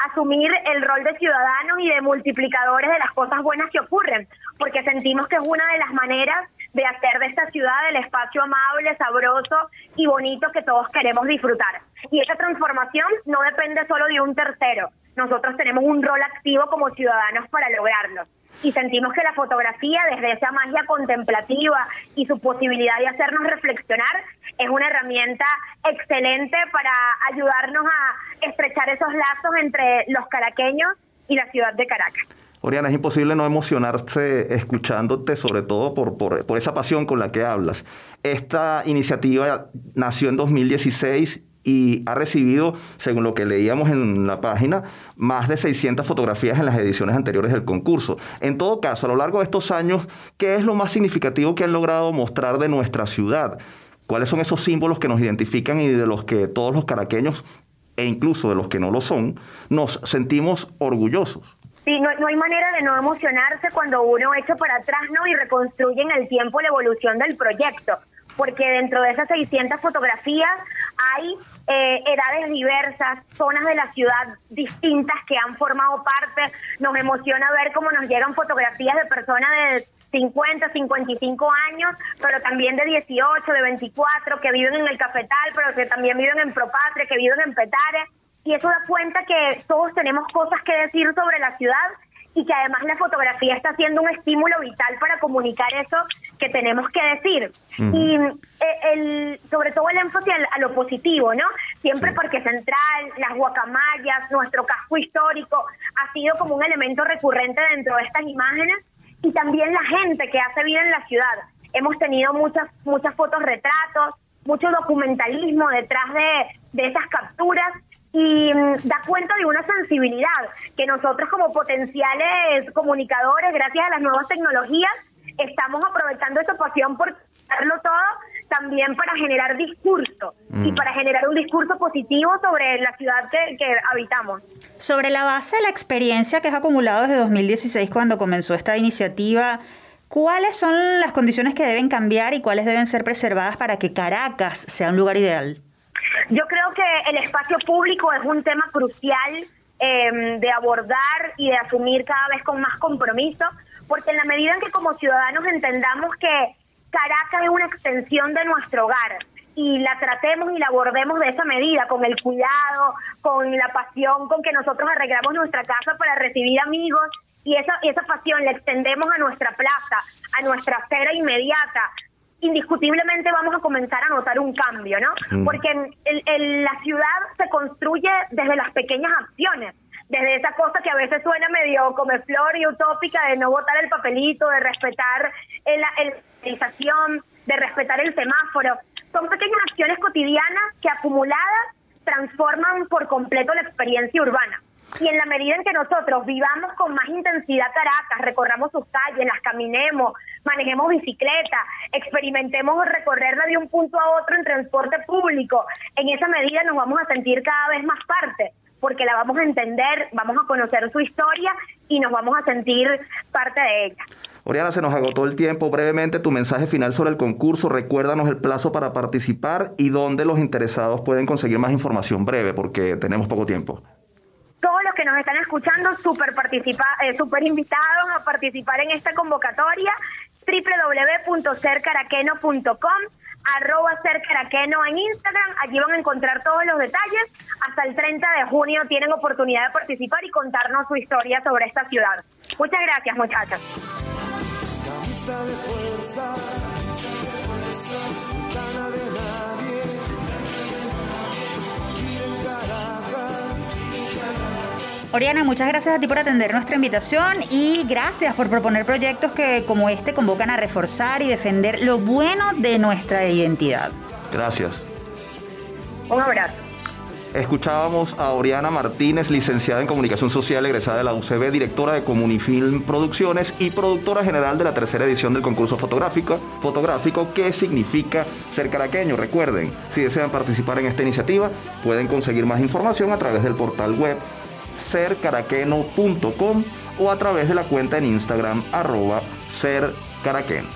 asumir el rol de ciudadanos y de multiplicadores de las cosas buenas que ocurren, porque sentimos que es una de las maneras de hacer de esta ciudad el espacio amable, sabroso y bonito que todos queremos disfrutar. Y esa transformación no depende solo de un tercero, nosotros tenemos un rol activo como ciudadanos para lograrlo. Y sentimos que la fotografía, desde esa magia contemplativa y su posibilidad de hacernos reflexionar, es una herramienta excelente para ayudarnos a estrechar esos lazos entre los caraqueños y la ciudad de Caracas. Oriana, es imposible no emocionarse escuchándote, sobre todo por, por, por, esa pasión con la que hablas. Esta iniciativa nació en 2016 y ha recibido, según lo que leíamos en la página, más de 600 fotografías en las ediciones anteriores del concurso. En todo caso, a lo largo de estos años, ¿qué es lo más significativo que han logrado mostrar de nuestra ciudad? ¿Cuáles son esos símbolos que nos identifican y de los que todos los caraqueños, e incluso de los que no lo son, nos sentimos orgullosos? Sí, no, no, hay manera de no emocionarse cuando uno echa para atrás ¿no? y reconstruye en el tiempo la evolución del proyecto porque dentro de esas 600 fotografías hay eh, edades diversas, zonas de la ciudad distintas que han formado parte. Nos emociona ver cómo nos llegan fotografías de personas de 50, 55 años, pero también de 18, de 24, que viven en el Cafetal, pero que también viven en Propatria, que viven en Petare. Y eso da cuenta que todos tenemos cosas que decir sobre la ciudad y que además la fotografía está siendo un estímulo vital para comunicar eso que tenemos que decir. Y eh, el, sobre todo el énfasis a, lo positivo, ¿no? Siempre porque Central, las guacamayas, nuestro casco histórico ha sido como un elemento recurrente dentro de estas imágenes y también la gente que hace vida en la ciudad. Hemos tenido muchas muchas fotos retratos, mucho documentalismo detrás de, de esas capturas y mm, da cuenta de una sensibilidad que nosotros como potenciales comunicadores, gracias a las nuevas tecnologías, estamos aprovechando esa pasión por hacerlo todo también para generar discurso y mm. para generar un discurso positivo sobre la ciudad que, que, habitamos. Sobre la base de la experiencia que has acumulado desde 2016 cuando comenzó esta iniciativa, ¿cuáles son las condiciones que deben cambiar y cuáles deben ser preservadas para que Caracas sea un lugar ideal? Yo creo que el espacio público es un tema crucial em, de abordar y de asumir cada vez con más compromiso, porque en la medida en que como ciudadanos entendamos que Caracas es una extensión de nuestro hogar y la tratemos y la abordemos de esa medida, con el cuidado, con la pasión con que nosotros arreglamos nuestra casa para recibir amigos y esa, esa pasión la extendemos a nuestra plaza, a nuestra acera inmediata, indiscutiblemente vamos a comenzar a notar un cambio, ¿no? Mm. Porque en, la ciudad se construye desde las pequeñas acciones, desde esa cosa que a veces suena medio como flor y utópica de no botar el papelito, de respetar la organización, de respetar el semáforo. Son pequeñas acciones cotidianas que acumuladas transforman por completo la experiencia urbana. Y en la medida en que nosotros vivamos con más intensidad Caracas, recorramos sus calles, las caminemos, manejemos bicicleta, experimentemos recorrerla de un punto a otro en transporte público. En esa medida nos vamos a sentir cada vez más parte porque la vamos a entender, vamos a conocer su historia y nos vamos a sentir parte de ella. Oriana, se nos agotó el tiempo. Brevemente, tu mensaje final sobre el concurso. Recuérdanos el plazo para participar y dónde los interesados pueden conseguir más información breve, porque tenemos poco tiempo. Todos los que nos están escuchando, súper eh, super invitados a participar en esta convocatoria www.cercaraqueno.com arroba cercaraqueno en Instagram, allí van a encontrar todos los detalles. Hasta el 30 de junio tienen oportunidad de participar y contarnos su historia sobre esta ciudad. Muchas gracias, muchachas. Oriana, muchas gracias a ti por atender nuestra invitación y gracias por proponer proyectos que como este convocan a reforzar y defender lo bueno de nuestra identidad. Gracias. Un abrazo. Escuchábamos a Oriana Martínez, licenciada en Comunicación Social, egresada de la UCB, directora de Comunifilm Producciones y productora general de la tercera edición del concurso fotográfico, fotográfico ¿Qué significa ser caraqueño? Recuerden, si desean participar en esta iniciativa, pueden conseguir más información a través del portal web sercaraqueno.com o a través de la cuenta en Instagram arroba sercaraqueno.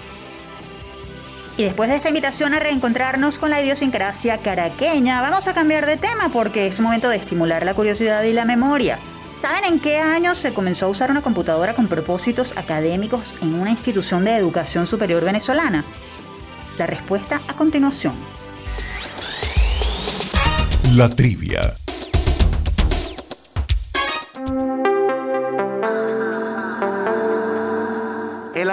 Y después de esta invitación a reencontrarnos con la idiosincrasia caraqueña, vamos a cambiar de tema porque es momento de estimular la curiosidad y la memoria. ¿Saben en qué año se comenzó a usar una computadora con propósitos académicos en una institución de educación superior venezolana? La respuesta a continuación. La trivia.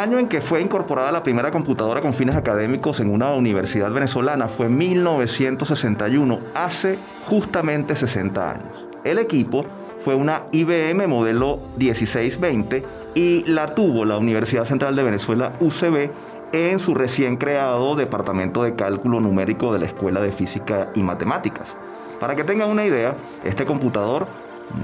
Año en que fue incorporada la primera computadora con fines académicos en una universidad venezolana fue 1961, hace justamente 60 años. El equipo fue una IBM modelo 1620 y la tuvo la Universidad Central de Venezuela UCB en su recién creado Departamento de Cálculo Numérico de la Escuela de Física y Matemáticas. Para que tengan una idea, este computador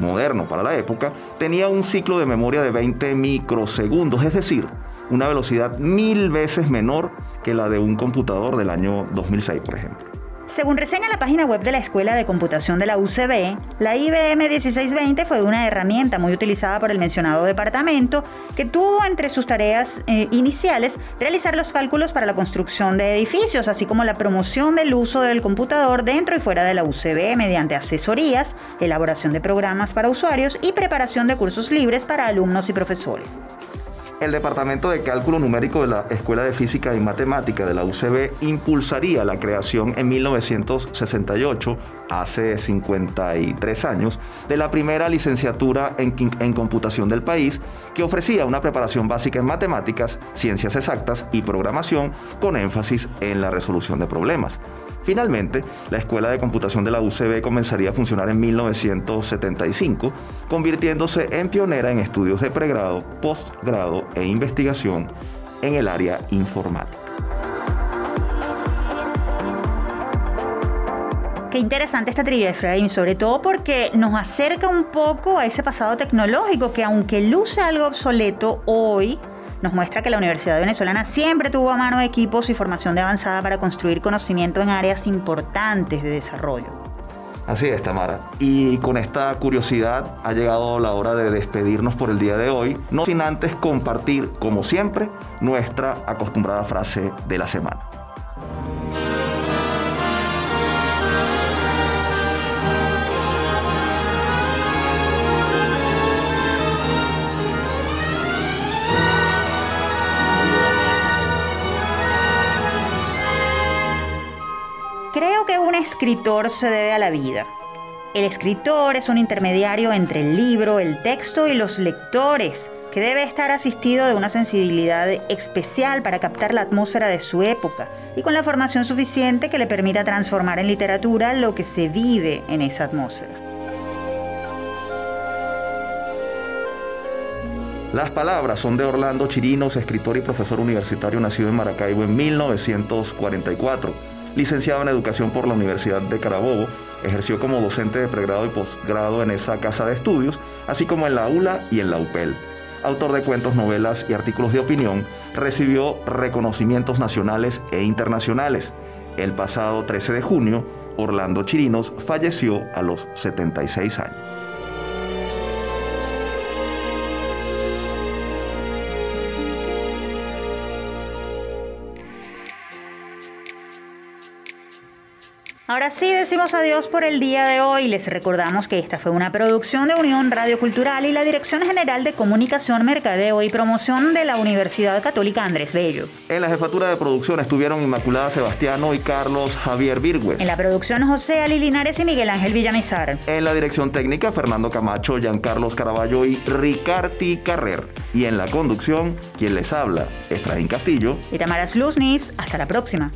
moderno para la época tenía un ciclo de memoria de 20 microsegundos, es decir, una velocidad mil veces menor que la de un computador del año 2006, por ejemplo. Según reseña la página web de la Escuela de Computación de la UCB, la IBM 1620 fue una herramienta muy utilizada por el mencionado departamento que tuvo entre sus tareas eh, iniciales realizar los cálculos para la construcción de edificios, así como la promoción del uso del computador dentro y fuera de la UCB mediante asesorías, elaboración de programas para usuarios y preparación de cursos libres para alumnos y profesores. El Departamento de Cálculo Numérico de la Escuela de Física y Matemática de la UCB impulsaría la creación en 1968, hace 53 años, de la primera licenciatura en, en, computación del país, que ofrecía una preparación básica en matemáticas, ciencias exactas y programación con énfasis en la resolución de problemas. Finalmente, la Escuela de Computación de la UCB comenzaría a funcionar en 1975, convirtiéndose en pionera en estudios de pregrado, postgrado e investigación en el área informática. Qué interesante esta trivia, Efraín, sobre todo porque nos acerca un poco a ese pasado tecnológico que aunque luce algo obsoleto hoy, nos muestra que la Universidad Venezolana siempre tuvo a mano equipos y formación de avanzada para construir conocimiento en áreas importantes de desarrollo. Así es, Tamara. Y con esta curiosidad ha llegado la hora de despedirnos por el día de hoy, no sin antes compartir, como siempre, nuestra acostumbrada frase de la semana. Escritor se debe a la vida. El escritor es un intermediario entre el libro, el texto y los lectores, que debe estar asistido de una sensibilidad especial para captar la atmósfera de su época y con la formación suficiente que le permita transformar en literatura lo que se vive en esa atmósfera. Las palabras son de Orlando Chirinos, escritor y profesor universitario nacido en Maracaibo en 1944 licenciado en Educación por la Universidad de Carabobo, ejerció como docente de pregrado y posgrado en esa casa de estudios, así como en la ULA y en la UPEL. autor de cuentos, novelas y artículos de opinión, recibió reconocimientos nacionales e internacionales. El pasado 13 de junio, Orlando Chirinos falleció a los 76 años. Ahora sí decimos adiós por el día de hoy. Les recordamos que esta fue una producción de Unión Radio Cultural y la Dirección General de Comunicación, Mercadeo y Promoción de la Universidad Católica Andrés Bello. En la jefatura de producción estuvieron Inmaculada Sebastiano y Carlos Javier Virgües. En la producción José Ali Linares y Miguel Ángel Villamizar. En la dirección técnica Fernando Camacho, Giancarlos Caraballo y Ricarti Carrer. Y en la conducción, quien les habla, Efraín Castillo y Tamara Sluznis. Hasta la próxima.